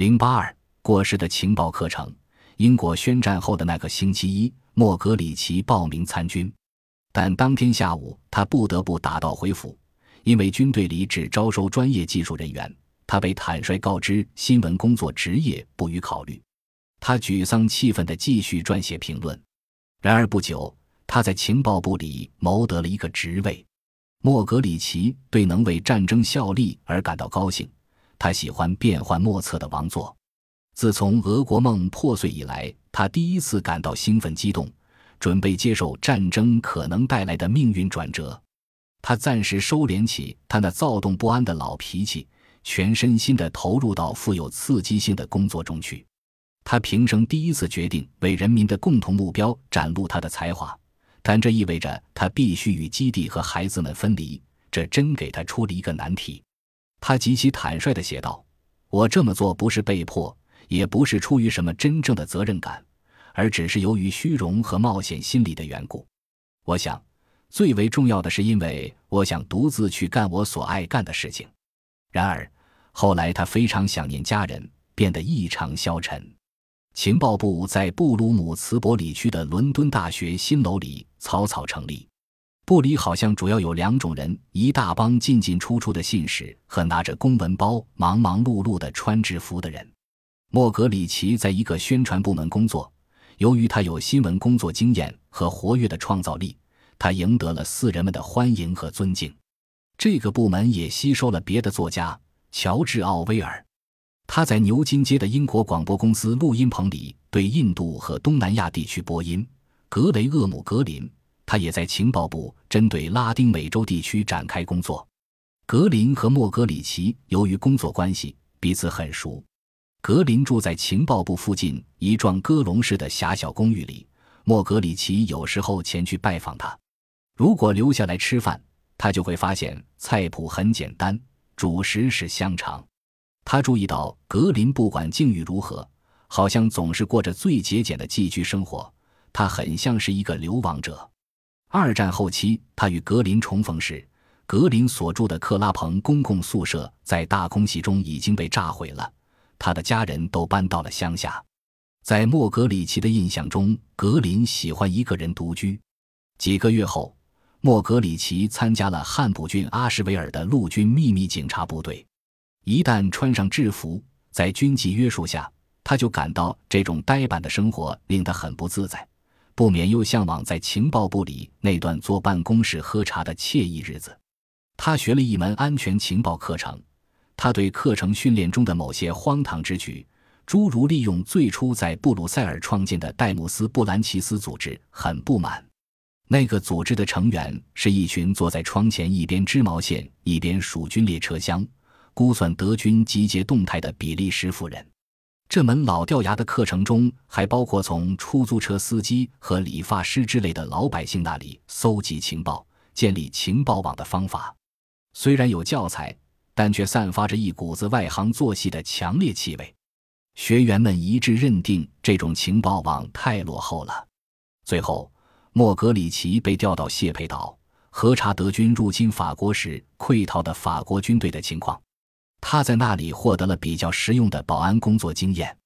零八二过时的情报课程。英国宣战后的那个星期一，莫格里奇报名参军，但当天下午他不得不打道回府，因为军队里只招收专业技术人员。他被坦率告知新闻工作职业不予考虑。他沮丧气愤地继续撰写评论。然而不久，他在情报部里谋得了一个职位。莫格里奇对能为战争效力而感到高兴。他喜欢变幻莫测的王座。自从俄国梦破碎以来，他第一次感到兴奋激动，准备接受战争可能带来的命运转折。他暂时收敛起他那躁动不安的老脾气，全身心地投入到富有刺激性的工作中去。他平生第一次决定为人民的共同目标展露他的才华，但这意味着他必须与基地和孩子们分离，这真给他出了一个难题。他极其坦率地写道：“我这么做不是被迫，也不是出于什么真正的责任感，而只是由于虚荣和冒险心理的缘故。我想，最为重要的是因为我想独自去干我所爱干的事情。然而，后来他非常想念家人，变得异常消沉。”情报部在布鲁姆茨伯里区的伦敦大学新楼里草草成立。部里好像主要有两种人：一大帮进进出出的信使和拿着公文包、忙忙碌碌的穿制服的人。莫格里奇在一个宣传部门工作，由于他有新闻工作经验和活跃的创造力，他赢得了四人们的欢迎和尊敬。这个部门也吸收了别的作家，乔治·奥威尔。他在牛津街的英国广播公司录音棚里对印度和东南亚地区播音。格雷厄姆·格林。他也在情报部针对拉丁美洲地区展开工作。格林和莫格里奇由于工作关系彼此很熟。格林住在情报部附近一幢鸽笼式的狭小公寓里。莫格里奇有时候前去拜访他。如果留下来吃饭，他就会发现菜谱很简单，主食是香肠。他注意到格林不管境遇如何，好像总是过着最节俭的寄居生活。他很像是一个流亡者。二战后期，他与格林重逢时，格林所住的克拉彭公共宿舍在大空袭中已经被炸毁了，他的家人都搬到了乡下。在莫格里奇的印象中，格林喜欢一个人独居。几个月后，莫格里奇参加了汉普郡阿什维尔的陆军秘密警察部队。一旦穿上制服，在军纪约束下，他就感到这种呆板的生活令他很不自在。不免又向往在情报部里那段坐办公室喝茶的惬意日子。他学了一门安全情报课程，他对课程训练中的某些荒唐之举，诸如利用最初在布鲁塞尔创建的戴姆斯布兰奇斯组织很不满。那个组织的成员是一群坐在窗前一边织毛线一边数军列车厢、估算德军集结动态的比利时妇人。这门老掉牙的课程中，还包括从出租车司机和理发师之类的老百姓那里搜集情报、建立情报网的方法。虽然有教材，但却散发着一股子外行做戏的强烈气味。学员们一致认定这种情报网太落后了。最后，莫格里奇被调到谢佩岛，核查德军入侵法国时溃逃的法国军队的情况。他在那里获得了比较实用的保安工作经验。